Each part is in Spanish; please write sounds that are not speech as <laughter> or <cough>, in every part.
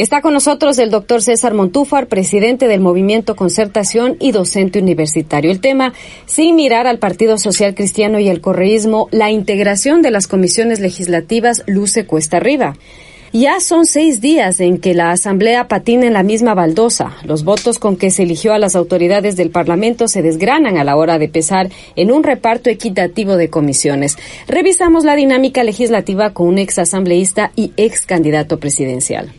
Está con nosotros el doctor César Montúfar, presidente del Movimiento Concertación y docente universitario. El tema, sin mirar al Partido Social Cristiano y el correísmo, la integración de las comisiones legislativas luce cuesta arriba. Ya son seis días en que la Asamblea patina en la misma baldosa. Los votos con que se eligió a las autoridades del Parlamento se desgranan a la hora de pesar en un reparto equitativo de comisiones. Revisamos la dinámica legislativa con un ex asambleísta y ex candidato presidencial.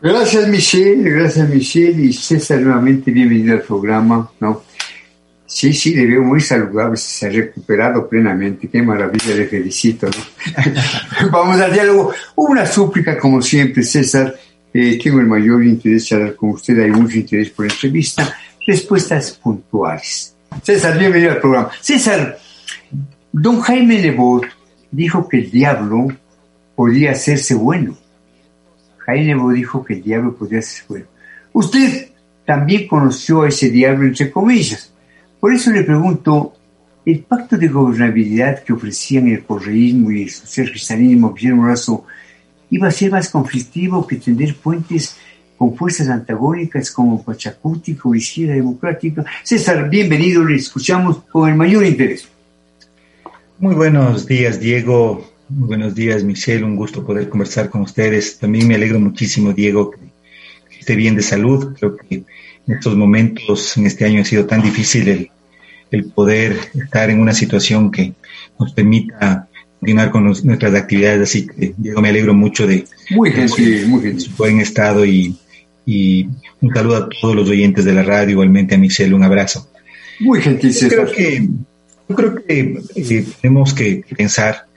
Gracias Michelle, gracias Michelle y César nuevamente bienvenido al programa, ¿no? Sí, sí, le veo muy saludable, se ha recuperado plenamente, qué maravilla, le felicito, ¿no? <laughs> Vamos al diálogo, una súplica como siempre, César, eh, tengo el mayor interés en hablar con usted, hay mucho interés por entrevista, respuestas puntuales. César, bienvenido al programa. César, don Jaime Lebot dijo que el diablo podía hacerse bueno Jaime dijo que el diablo podía ser bueno. Usted también conoció a ese diablo entre comillas. Por eso le pregunto, ¿el pacto de gobernabilidad que ofrecían el correísmo y el socialcristianismo Guillermo Razo iba a ser más conflictivo que tender puentes con fuerzas antagónicas como Pachacútico y Izquierda Democrática? César, bienvenido, le escuchamos con el mayor interés. Muy buenos días, Diego. Buenos días, Michelle. Un gusto poder conversar con ustedes. También me alegro muchísimo, Diego, que esté bien de salud. Creo que en estos momentos, en este año, ha sido tan difícil el, poder estar en una situación que nos permita continuar con nuestras actividades. Así que, Diego, me alegro mucho de, muy gentil, muy gentil. su buen estado y, un saludo a todos los oyentes de la radio, igualmente a Michelle, un abrazo. Muy gentil, Yo creo que, yo creo que eh, tenemos que pensar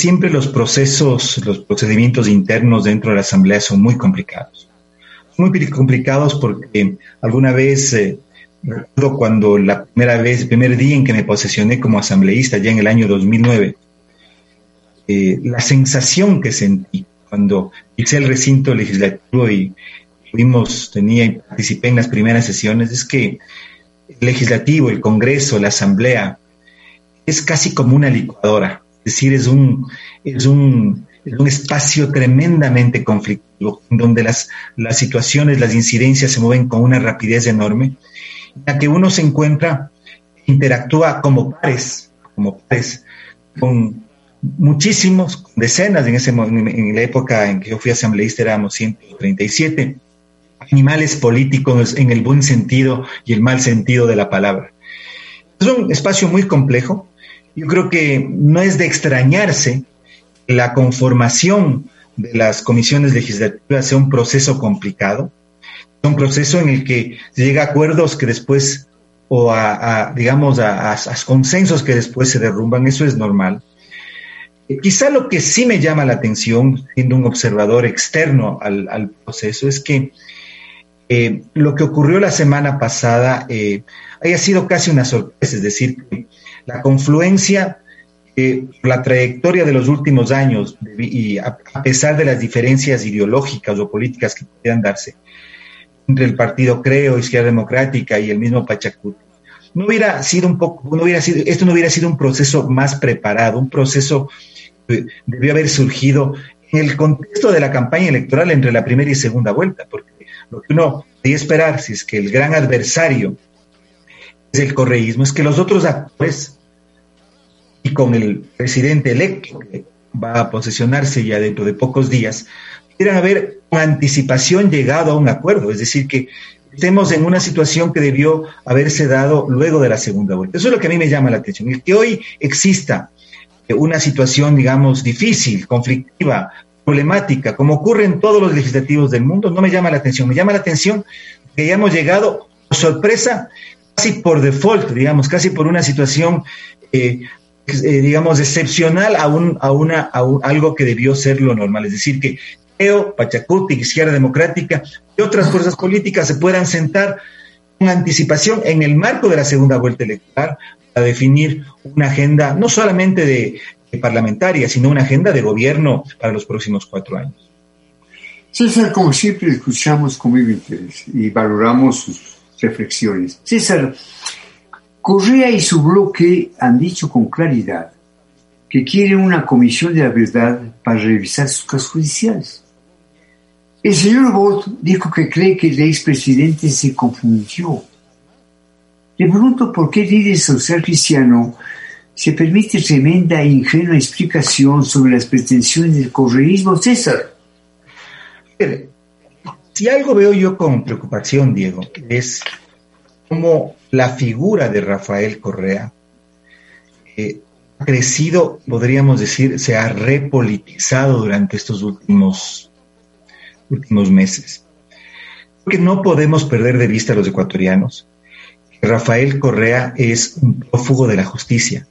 siempre los procesos, los procedimientos internos dentro de la Asamblea son muy complicados. Muy complicados porque alguna vez, eh, recuerdo cuando la primera vez, primer día en que me posesioné como asambleísta, ya en el año 2009, eh, la sensación que sentí cuando hice el recinto legislativo y fuimos, tenía y participé en las primeras sesiones, es que el legislativo, el Congreso, la Asamblea, es casi como una licuadora es decir, es un, es un, un espacio tremendamente conflictivo, donde las, las situaciones, las incidencias se mueven con una rapidez enorme, en la que uno se encuentra, interactúa como pares, como pares, con muchísimos, decenas, en, ese, en la época en que yo fui asambleísta éramos 137, animales políticos en el buen sentido y el mal sentido de la palabra. Es un espacio muy complejo, yo creo que no es de extrañarse que la conformación de las comisiones legislativas sea un proceso complicado, un proceso en el que se llega a acuerdos que después, o a, digamos, a, consensos que después se derrumban, eso es normal. Eh, quizá lo que sí me llama la atención, siendo un observador externo al, proceso, es que eh, lo que ocurrió la semana pasada eh, haya sido casi una sorpresa, es decir, que la confluencia, eh, la trayectoria de los últimos años y a, pesar de las diferencias ideológicas o políticas que pudieran darse entre el partido Creo, Izquierda Democrática y el mismo Pachacuti, no hubiera sido un poco, no hubiera sido, esto no hubiera sido un proceso más preparado, un proceso que debió haber surgido en el contexto de la campaña electoral entre la primera y segunda vuelta, porque lo que uno podía esperar, si es que el gran adversario el correísmo, es que los otros actores, y con el presidente electo que va a posesionarse ya dentro de pocos días, pudieran haber con anticipación llegado a un acuerdo, es decir, que estemos en una situación que debió haberse dado luego de la segunda vuelta. Eso es lo que a mí me llama la atención, el que hoy exista una situación, digamos, difícil, conflictiva, problemática, como ocurre en todos los legislativos del mundo, no me llama la atención. Me llama la atención que hayamos llegado, sorpresa, casi por default, digamos, casi por una situación, eh, eh, digamos, excepcional a, un, a, una, a algo que debió ser lo normal. Es decir, que EO, Pachacuti, Izquierda Democrática y otras fuerzas políticas se puedan sentar con anticipación en el marco de la segunda vuelta electoral a definir una agenda no solamente de parlamentaria, sino una agenda de gobierno para los próximos cuatro años. César, como siempre, escuchamos con muy interés y valoramos sus reflexiones. César, Correa y su bloque han dicho con claridad que quieren una comisión de la verdad para revisar sus casos judiciales. El señor Bot dijo que cree que el expresidente se confundió. Le pregunto por qué el líder social cristiano se permite tremenda e ingenua explicación sobre las pretensiones del correísmo César. Si algo veo yo con preocupación, Diego, es cómo la figura de Rafael Correa eh, ha crecido, podríamos decir, se ha repolitizado durante estos últimos, últimos meses. Porque no podemos perder de vista a los ecuatorianos. Rafael Correa es un prófugo de la justicia.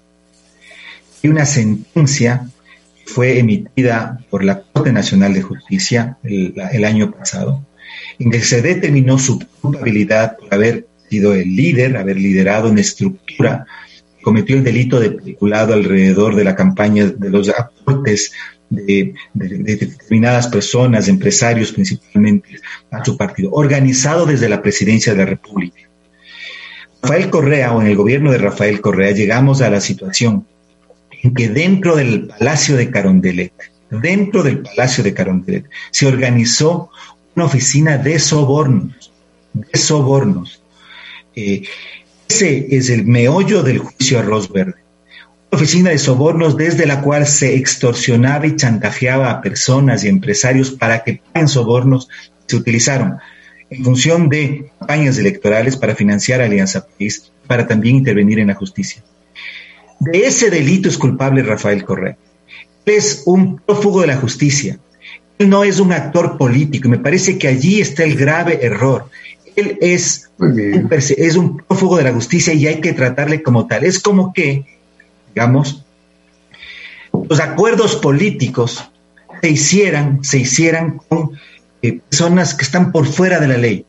Hay una sentencia que fue emitida por la Corte Nacional de Justicia el año pasado, en que se determinó su culpabilidad por haber sido el líder, haber liderado una estructura cometió el delito de peliculado alrededor de la campaña de los aportes de, determinadas personas, empresarios principalmente, a su partido, organizado desde la presidencia de la República. Rafael Correa, o en el gobierno de Rafael Correa, llegamos a la situación en que dentro del Palacio de Carondelet, dentro del Palacio de Carondelet, se organizó una oficina de sobornos, de sobornos. Eh, ese es el meollo del juicio Arroz Verde. Una oficina de sobornos desde la cual se extorsionaba y chantajeaba a personas y empresarios para que paguen sobornos. Se utilizaron en función de campañas electorales para financiar Alianza País, para también intervenir en la justicia. De ese delito es culpable Rafael Correa. Es un prófugo de la justicia. Él no es un actor político. Y me parece que allí está el grave error. Él es un, es un prófugo de la justicia y hay que tratarle como tal. Es como que, digamos, los acuerdos políticos se hicieran, se hicieran con eh, personas que están por fuera de la ley.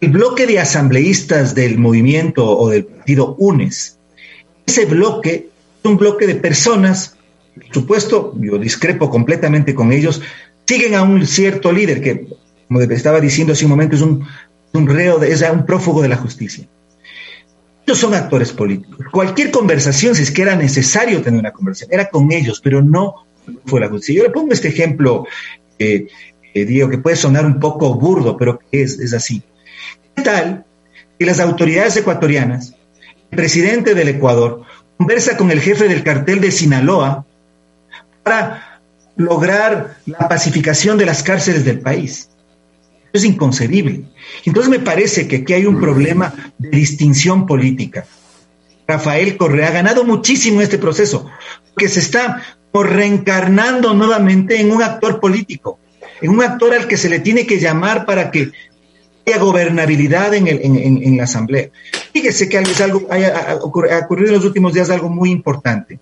El bloque de asambleístas del movimiento o del partido UNES, ese bloque es un bloque de personas, supuesto, yo discrepo completamente con ellos, siguen a un cierto líder que como estaba diciendo hace un momento, es un, reo, es un prófugo de la justicia. Ellos son actores políticos. Cualquier conversación, si es que era necesario tener una conversación, era con ellos, pero no fue la justicia. Yo le pongo este ejemplo, eh, digo, que puede sonar un poco burdo, pero es, es así. ¿Qué tal que las autoridades ecuatorianas, el presidente del Ecuador, conversa con el jefe del cartel de Sinaloa para lograr la pacificación de las cárceles del país? es inconcebible. Entonces me parece que aquí hay un problema de distinción política. Rafael Correa ha ganado muchísimo este proceso, que se está reencarnando nuevamente en un actor político, en un actor al que se le tiene que llamar para que haya gobernabilidad en, el, en, la Asamblea. Fíjese que algo, ha, ocurrido en los últimos días algo muy importante.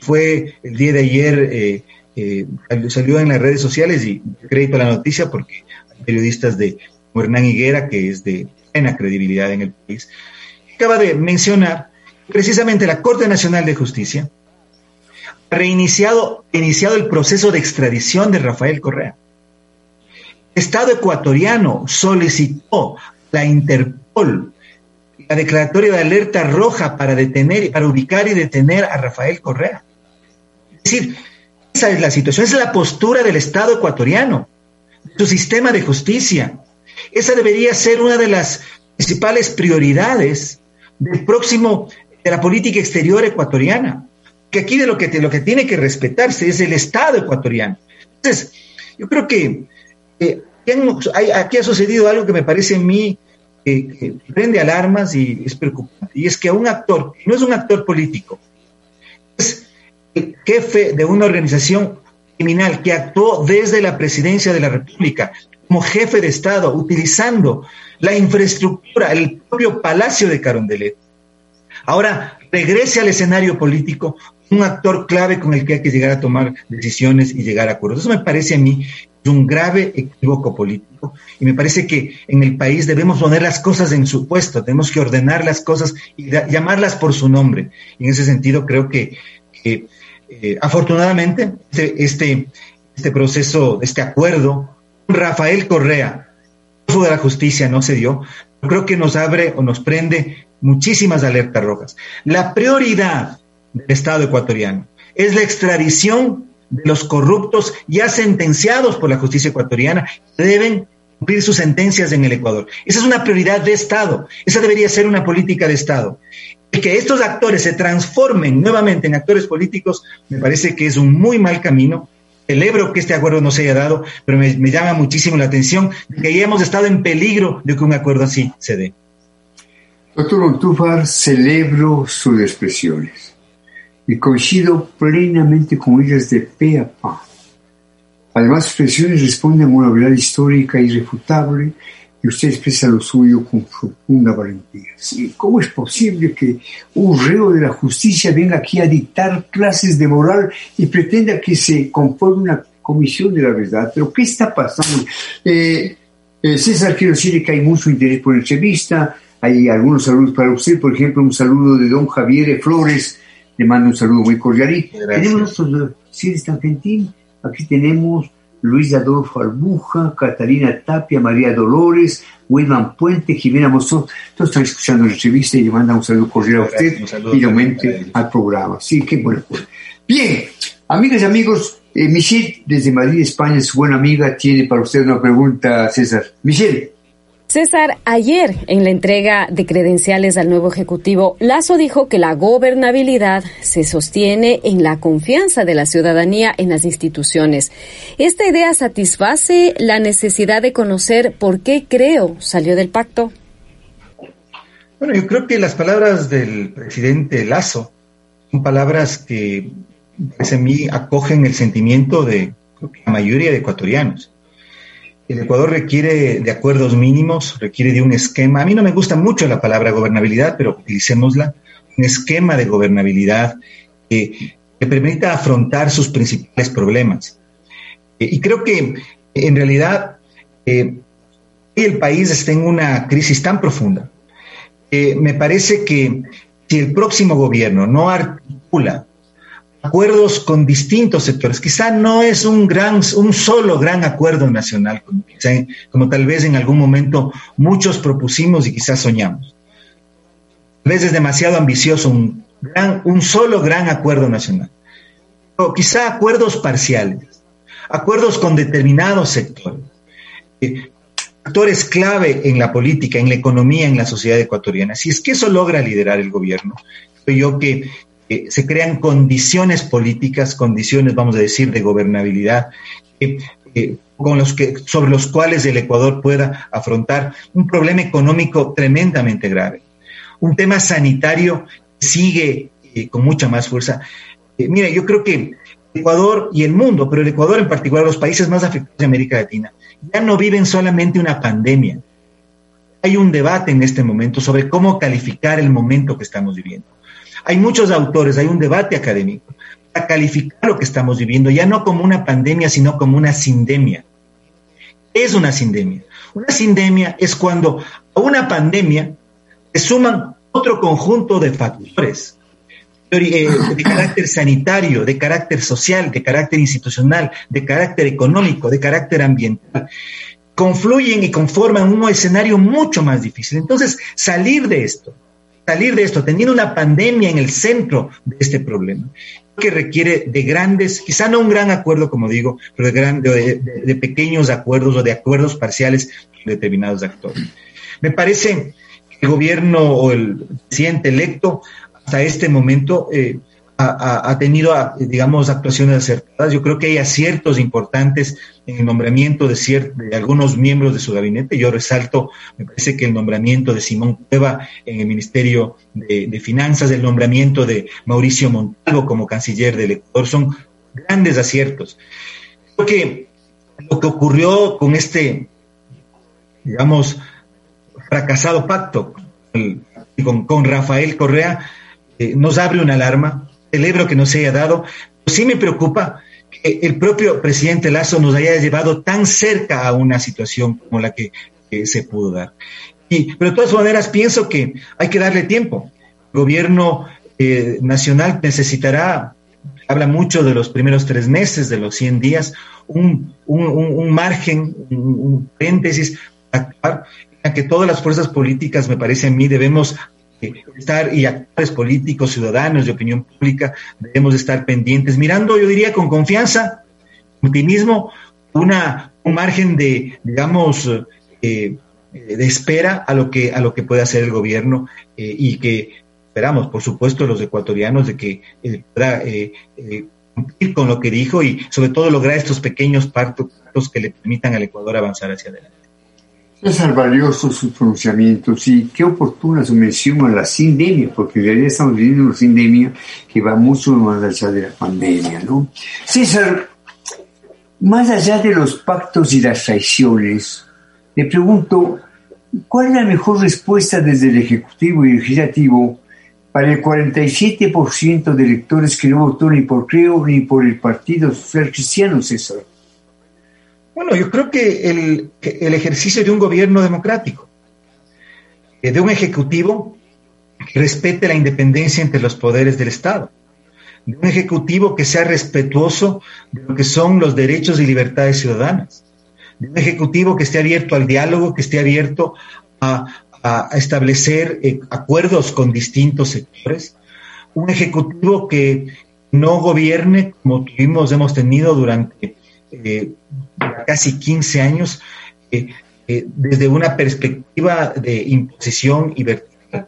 Fue el día de ayer, eh, eh, salió en las redes sociales y crédito a la noticia porque periodistas de Hernán Higuera, que es de plena credibilidad en el país, acaba de mencionar precisamente la Corte Nacional de Justicia ha reiniciado iniciado el proceso de extradición de Rafael Correa. El Estado ecuatoriano solicitó la Interpol la declaratoria de alerta roja para detener, para ubicar y detener a Rafael Correa. Es decir, esa es la situación, esa es la postura del Estado ecuatoriano su sistema de justicia. Esa debería ser una de las principales prioridades del próximo, de la política exterior ecuatoriana. Que aquí de lo que, lo que tiene que respetarse es el Estado ecuatoriano. Entonces, yo creo que aquí ha sucedido algo que me parece a mí que prende alarmas y es preocupante. Y es que un actor, no es un actor político, jefe de una organización criminal que actuó desde la presidencia de la República como jefe de Estado, utilizando la infraestructura, el propio Palacio de Carondelet. Ahora regrese al escenario político un actor clave con el que hay que llegar a tomar decisiones y llegar a acuerdos. Eso me parece a mí un grave equívoco político y me parece que en el país debemos poner las cosas en su puesto, tenemos que ordenar las cosas y llamarlas por su nombre. En ese sentido creo que eh, afortunadamente, este, este, este, proceso, este acuerdo, Rafael Correa, de la justicia no se dio, creo que nos abre o nos prende muchísimas alertas rojas. La prioridad del Estado ecuatoriano es la extradición de los corruptos ya sentenciados por la justicia ecuatoriana, deben cumplir sus sentencias en el Ecuador. Esa es una prioridad de Estado, esa debería ser una política de Estado. Que estos actores se transformen nuevamente en actores políticos, me parece que es un muy mal camino. Celebro que este acuerdo no se haya dado, pero me, llama muchísimo la atención que ya hemos estado en peligro de que un acuerdo así se dé. Doctor Montúfar, celebro sus expresiones y coincido plenamente con ellas de pe a pa. Además, sus expresiones responden a una verdad histórica irrefutable y usted expresa lo suyo con profunda valentía. Sí, ¿Cómo es posible que un reo de la justicia venga aquí a dictar clases de moral y pretenda que se conforme una comisión de la verdad? ¿Pero qué está pasando? Eh, eh, César, quiero decirle que hay mucho interés por la entrevista. Hay algunos saludos para usted, por ejemplo, un saludo de don Javier Flores. Le mando un saludo muy cordial. Y tenemos nuestros seres argentinos. Aquí tenemos Luis Adolfo Albuja, Catalina Tapia, María Dolores, Wilman Puente, Jimena Mozón, todos están escuchando la entrevista y le mandan un saludo cordial a usted y aumente al programa. Sí, qué bueno. Bien, amigas y amigos, eh, Michelle desde Madrid, España, su buena amiga, tiene para usted una pregunta, César. Michelle. César, ayer en la entrega de credenciales al nuevo Ejecutivo, Lazo dijo que la gobernabilidad se sostiene en la confianza de la ciudadanía en las instituciones. ¿Esta idea satisface la necesidad de conocer por qué creo salió del pacto? Bueno, yo creo que las palabras del presidente Lazo son palabras que, a mí, acogen el sentimiento de la mayoría de ecuatorianos el Ecuador requiere de acuerdos mínimos, requiere de un esquema. A mí no me gusta mucho la palabra gobernabilidad, pero utilicémosla. Un esquema de gobernabilidad que permita afrontar sus principales problemas. Eh, y creo que en realidad eh, el país está en una crisis tan profunda. me parece que si el próximo gobierno no articula acuerdos con distintos sectores. Quizá no es un gran, un solo gran acuerdo nacional, como, como tal vez en algún momento muchos propusimos y quizás soñamos. A veces es demasiado ambicioso un solo gran acuerdo nacional. O quizá acuerdos parciales, acuerdos con determinados sectores. Eh, actores clave en la política, en la economía, en la sociedad ecuatoriana. Si es que eso logra liderar el gobierno, creo yo que se crean condiciones políticas, condiciones, vamos a decir, de gobernabilidad, con los que, sobre los cuales el Ecuador pueda afrontar un problema económico tremendamente grave. Un tema sanitario sigue eh, con mucha más fuerza. Eh, mire, yo creo que Ecuador y el mundo, pero el Ecuador en particular, los países más afectados de América Latina, ya no viven solamente una pandemia. Hay un debate en este momento sobre cómo calificar el momento que estamos viviendo. Hay muchos autores, hay un debate académico para calificar lo que estamos viviendo, ya no como una pandemia, sino como una sindemia. ¿Qué es una sindemia? Una sindemia es cuando a una pandemia se suman otro conjunto de factores eh, de carácter sanitario, de carácter social, de carácter institucional, de carácter económico, de carácter ambiental. Confluyen y conforman un escenario mucho más difícil. Entonces, salir de esto, salir de esto, teniendo una pandemia en el centro de este problema, que requiere de grandes, quizá no un gran acuerdo, como digo, pero de, de, pequeños acuerdos o de acuerdos parciales con determinados actores. Me parece que el gobierno o el presidente electo hasta este momento eh, ha, tenido, digamos, actuaciones acertadas. Yo creo que hay aciertos importantes en el nombramiento de, de algunos miembros de su gabinete. Yo resalto, me parece que el nombramiento de Simón Cueva en el Ministerio de, Finanzas, el nombramiento de Mauricio Montalvo como canciller del Ecuador, son grandes aciertos. Creo que lo que ocurrió con este, digamos, fracasado pacto con, con Rafael Correa eh, nos abre una alarma celebro que no se haya dado. Sí me preocupa que el propio presidente Lazo nos haya llevado tan cerca a una situación como la que, se pudo dar. Y, pero de todas maneras pienso que hay que darle tiempo. El gobierno eh, nacional necesitará habla mucho de los primeros tres meses, de los 100 días, un, margen, un, paréntesis, actuar, en que todas las fuerzas políticas, me parece a mí, debemos estar, y actores políticos, ciudadanos de opinión pública, debemos estar pendientes, mirando, yo diría, con confianza, optimismo, una, un margen de, digamos, eh, de espera a lo que, a lo que puede hacer el gobierno eh, y que esperamos, por supuesto, los ecuatorianos de que eh, pueda eh, eh, cumplir con lo que dijo y sobre todo lograr estos pequeños partos que le permitan al Ecuador avanzar hacia adelante. Es valioso sus pronunciamientos y qué oportuna su mención a la sindemia, porque en realidad estamos viviendo una sindemia que va mucho más allá de la pandemia, ¿no? César, más allá de los pactos y las traiciones, le pregunto, ¿cuál es la mejor respuesta desde el Ejecutivo y el Legislativo para el 47% de electores que no votó ni por Creo ni por el Partido Social Cristiano, César? Bueno, yo creo que el, ejercicio de un gobierno democrático, eh, de un ejecutivo que respete la independencia entre los poderes del Estado, de un ejecutivo que sea respetuoso de lo que son los derechos y libertades ciudadanas, de un ejecutivo que esté abierto al diálogo, que esté abierto a, a, establecer eh, acuerdos con distintos sectores, un ejecutivo que no gobierne como tuvimos, hemos tenido durante eh, casi 15 años, eh, desde una perspectiva de imposición y vertical.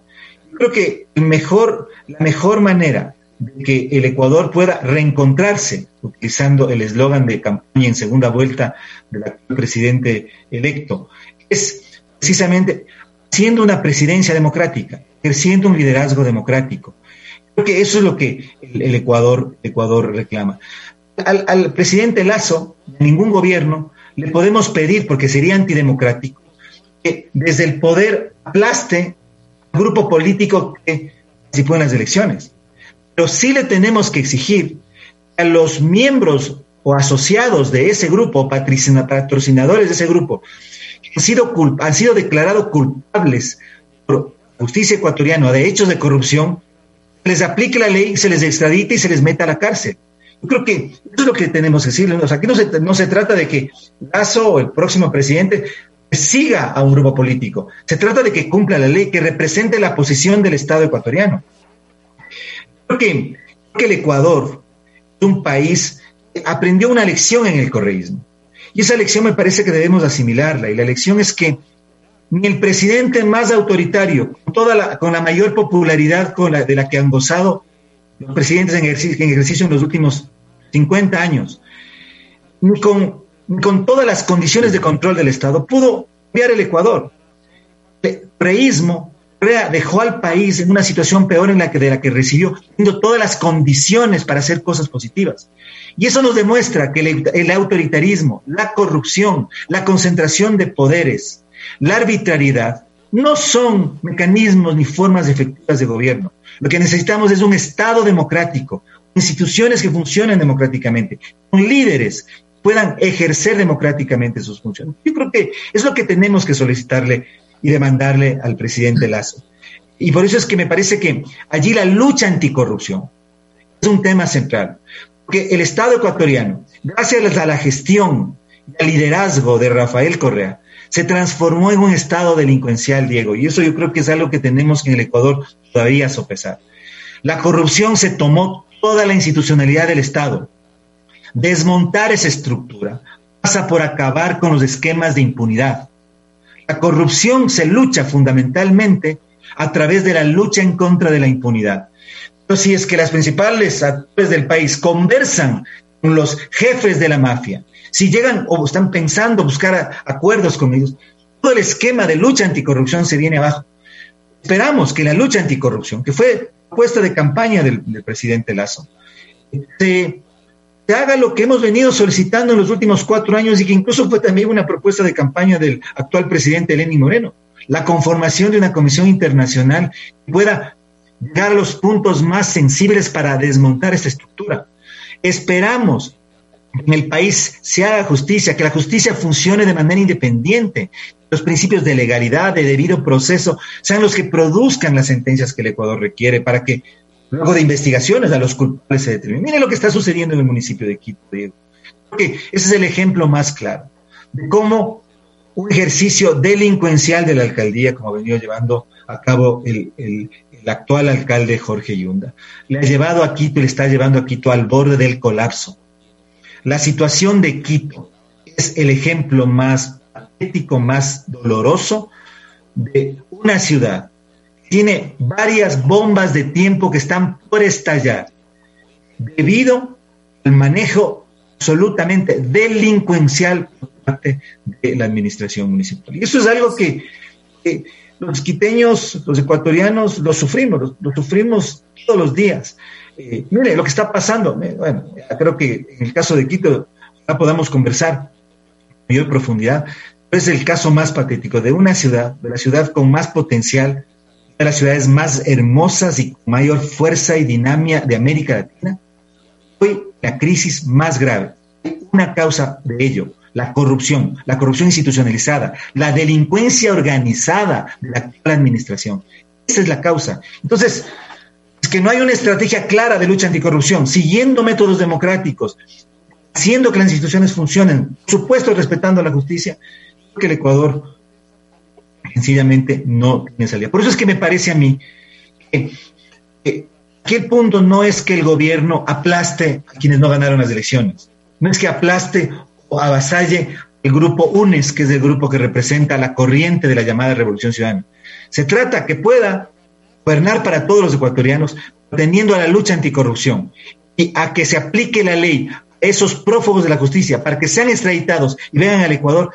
Yo creo que el mejor, la mejor manera de que el Ecuador pueda reencontrarse, utilizando el eslogan de campaña en segunda vuelta del actual presidente electo, es precisamente siendo una presidencia democrática, ejerciendo un liderazgo democrático. Creo que eso es lo que el, Ecuador, Ecuador reclama. Al, presidente Lazo, ningún gobierno, le podemos pedir, porque sería antidemocrático, que desde el poder aplaste al grupo político que participó en las elecciones. Pero sí le tenemos que exigir a los miembros o asociados de ese grupo, patrocinadores de ese grupo, han sido, han sido declarados culpables por justicia ecuatoriana de hechos de corrupción, les aplique la ley, se les extradite y se les meta a la cárcel. Creo que eso es lo que tenemos que decirle. aquí no se, no se trata de que Lazo o el próximo presidente siga a un grupo político. Se trata de que cumpla la ley, que represente la posición del Estado ecuatoriano. Creo que, que el Ecuador es un país que aprendió una lección en el correísmo. Y esa lección me parece que debemos asimilarla. Y la lección es que ni el presidente más autoritario, con, toda la, con la mayor popularidad con la, de la que han gozado los presidentes en ejercicio, en ejercicio en los últimos 50 años, con, con todas las condiciones de control del Estado, pudo cambiar el Ecuador. El preísmo dejó al país en una situación peor en la que, de la que recibió, teniendo todas las condiciones para hacer cosas positivas. Y eso nos demuestra que el, autoritarismo, la corrupción, la concentración de poderes, la arbitrariedad, no son mecanismos ni formas efectivas de gobierno. Lo que necesitamos es un Estado democrático, instituciones que funcionen democráticamente, con líderes puedan ejercer democráticamente sus funciones. Yo creo que es lo que tenemos que solicitarle y demandarle al presidente Lazo. Y por eso es que me parece que allí la lucha anticorrupción es un tema central que el Estado ecuatoriano, gracias a la gestión y al liderazgo de Rafael Correa, se transformó en un Estado delincuencial, Diego, y eso yo creo que es algo que tenemos que en el Ecuador todavía sopesar. La corrupción se tomó toda la institucionalidad del Estado. Desmontar esa estructura pasa por acabar con los esquemas de impunidad. La corrupción se lucha fundamentalmente a través de la lucha en contra de la impunidad si es que las principales actores del país conversan con los jefes de la mafia, si llegan o están pensando buscar acuerdos con ellos, todo el esquema de lucha anticorrupción se viene abajo. Esperamos que la lucha anticorrupción, que fue puesta de campaña del, presidente Lazo, se, se, haga lo que hemos venido solicitando en los últimos cuatro años y que incluso fue también una propuesta de campaña del actual presidente Lenín Moreno, la conformación de una comisión internacional que pueda llegar a los puntos más sensibles para desmontar esta estructura. Esperamos en el país se haga justicia, que la justicia funcione de manera independiente, los principios de legalidad, de debido proceso, sean los que produzcan las sentencias que el Ecuador requiere para que luego de investigaciones a los culpables se determinan. Miren lo que está sucediendo en el municipio de Quito, Diego. Porque ese es el ejemplo más claro de cómo un ejercicio delincuencial de la alcaldía, como ha venido llevando a cabo el, actual alcalde Jorge Yunda, le ha llevado a Quito le está llevando a Quito al borde del colapso. La situación de Quito es el ejemplo más patético, más doloroso de una ciudad. Tiene varias bombas de tiempo que están por estallar debido al manejo absolutamente delincuencial por parte de la administración municipal. Y eso es algo que, los quiteños, los ecuatorianos, lo sufrimos, lo, sufrimos todos los días. Eh, mire lo que está pasando. Bueno, creo que en el caso de Quito ya podamos conversar en mayor profundidad. Es el caso más patético de una ciudad, de la ciudad con más potencial, de las ciudades más hermosas y con mayor fuerza y dinámica de América Latina. Hoy la crisis más grave. Una causa de ello, la corrupción, la corrupción institucionalizada, la delincuencia organizada de la actual administración. Esa es la causa. Entonces, es que no hay una estrategia clara de lucha anticorrupción, siguiendo métodos democráticos, haciendo que las instituciones funcionen, por supuesto respetando la justicia, que el Ecuador sencillamente no tiene salida. Por eso es que me parece a mí que, que el punto no es que el gobierno aplaste a quienes no ganaron las elecciones, no es que aplaste o avasalle el grupo UNES, que es el grupo que representa la corriente de la llamada Revolución Ciudadana. Se trata que pueda gobernar para todos los ecuatorianos, atendiendo a la lucha anticorrupción y a que se aplique la ley a esos prófugos de la justicia para que sean extraditados y vengan al Ecuador.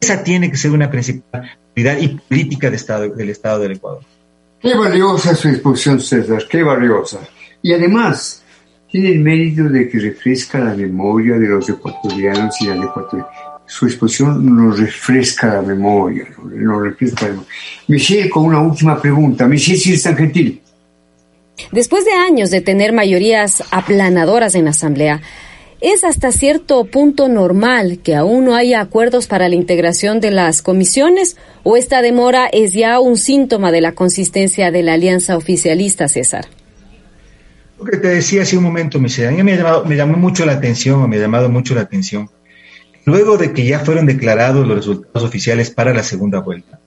Esa tiene que ser una principal prioridad y política de Estado, del Estado del Ecuador. Qué valiosa su exposición, César, qué valiosa. Y además, tiene el mérito de que refresca la memoria de los ecuatorianos y las ecuatorianas. Su exposición nos refresca la memoria, nos refresca la memoria. Michelle, con una última pregunta. Michelle, si es tan gentil. Después de años de tener mayorías aplanadoras en la Asamblea, ¿Es hasta cierto punto normal que aún no haya acuerdos para la integración de las comisiones o esta demora es ya un síntoma de la consistencia de la alianza oficialista, César? Lo que te decía hace un momento, Michelle, a mí me, me llamó mucho la atención, me ha llamado mucho la atención, luego de que ya fueron declarados los resultados oficiales para la segunda vuelta,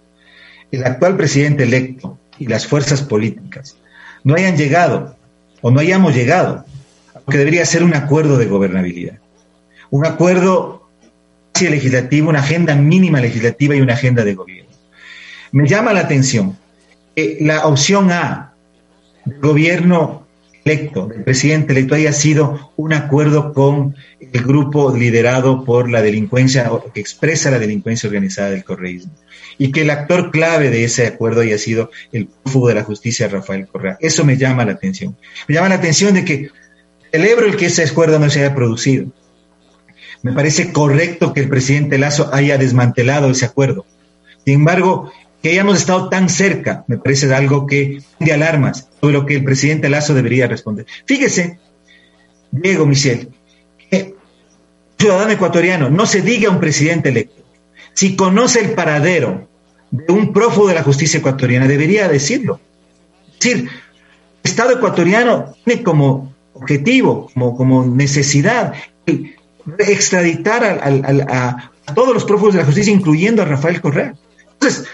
el actual presidente electo y las fuerzas políticas no hayan llegado o no hayamos llegado que debería ser un acuerdo de gobernabilidad. Un acuerdo legislativo, una agenda mínima legislativa y una agenda de gobierno. Me llama la atención que la opción A del gobierno electo, del presidente electo, haya sido un acuerdo con el grupo liderado por la delincuencia, que expresa la delincuencia organizada del correísmo. Y que el actor clave de ese acuerdo haya sido el prófugo de la justicia, Rafael Correa. Eso me llama la atención. Me llama la atención de que Celebro el que ese acuerdo no se haya producido. Me parece correcto que el presidente Lazo haya desmantelado ese acuerdo. Sin embargo, que hayamos estado tan cerca, me parece algo que de alarmas sobre lo que el presidente Lazo debería responder. Fíjese, Diego Michel, que ciudadano ecuatoriano no se diga a un presidente electo. Si conoce el paradero de un prófugo de la justicia ecuatoriana, debería decirlo. Es decir, el Estado ecuatoriano tiene como objetivo, como, como necesidad, extraditar a, todos los prófugos de la justicia, incluyendo a Rafael Correa. Entonces,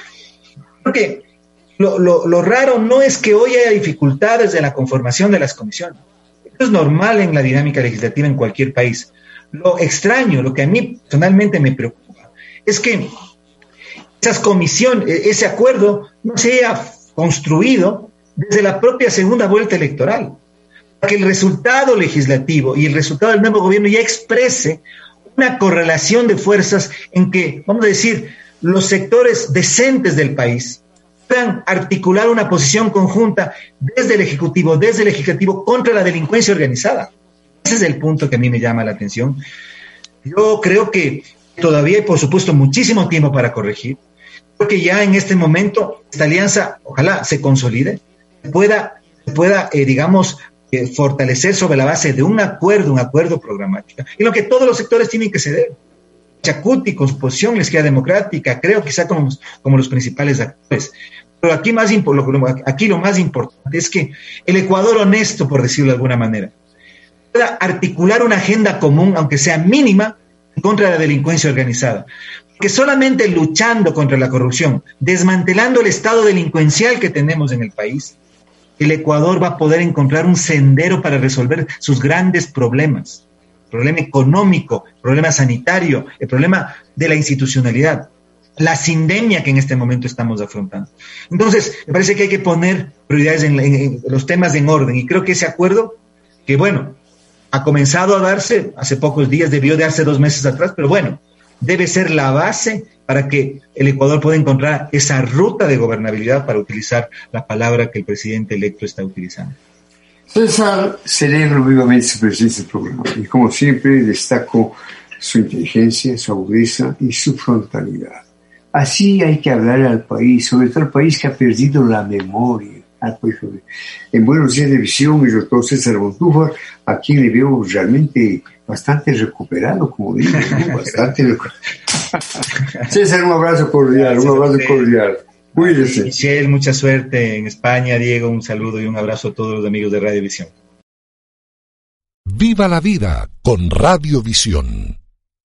creo lo, lo, raro no es que hoy haya dificultades en la conformación de las comisiones. Eso es normal en la dinámica legislativa en cualquier país. Lo extraño, lo que a mí personalmente me preocupa, es que esas comisiones, e, ese acuerdo no se haya construido desde la propia segunda vuelta electoral que el resultado legislativo y el resultado del nuevo gobierno ya exprese una correlación de fuerzas en que, vamos a decir, los sectores decentes del país puedan articular una posición conjunta desde el Ejecutivo, desde el Legislativo contra la delincuencia organizada. Ese es el punto que a mí me llama la atención. Yo creo que todavía hay, por supuesto, muchísimo tiempo para corregir. Creo que ya en este momento esta alianza, ojalá se consolide, pueda, pueda eh, digamos, fortalecer sobre la base de un acuerdo, un acuerdo programático, y lo que todos los sectores tienen que ceder. Chacuti, con su posición, la izquierda democrática, creo quizá como, como los principales actores. Pero aquí, más, aquí lo más importante es que el Ecuador honesto, por decirlo de alguna manera, pueda articular una agenda común, aunque sea mínima, contra la delincuencia organizada. Que solamente luchando contra la corrupción, desmantelando el estado delincuencial que tenemos en el país, el Ecuador va a poder encontrar un sendero para resolver sus grandes problemas. Problema económico, problema sanitario, el problema de la institucionalidad la sindemia que en este momento estamos afrontando. Entonces, me parece que hay que poner prioridades en, los temas en orden y creo que ese acuerdo, que bueno, ha comenzado a darse hace pocos días, debió de hace dos meses atrás, pero bueno, debe ser la base para que el Ecuador pueda encontrar esa ruta de gobernabilidad para utilizar la palabra que el presidente electo está utilizando. César, celebro vivamente su presencia en el programa y como siempre destaco su inteligencia, su agudeza y su frontalidad. Así hay que hablar al país, sobre todo al país que ha perdido la memoria. En Buenos Días de Visión, el doctor César Montúfar, a quien le veo realmente bastante recuperado, como digo, <laughs> bastante César, un abrazo cordial, un abrazo cordial. Cuídese. Michelle, mucha suerte en España. Diego, un saludo y un abrazo a todos los amigos de Radio Visión. Viva la vida con Radio Visión.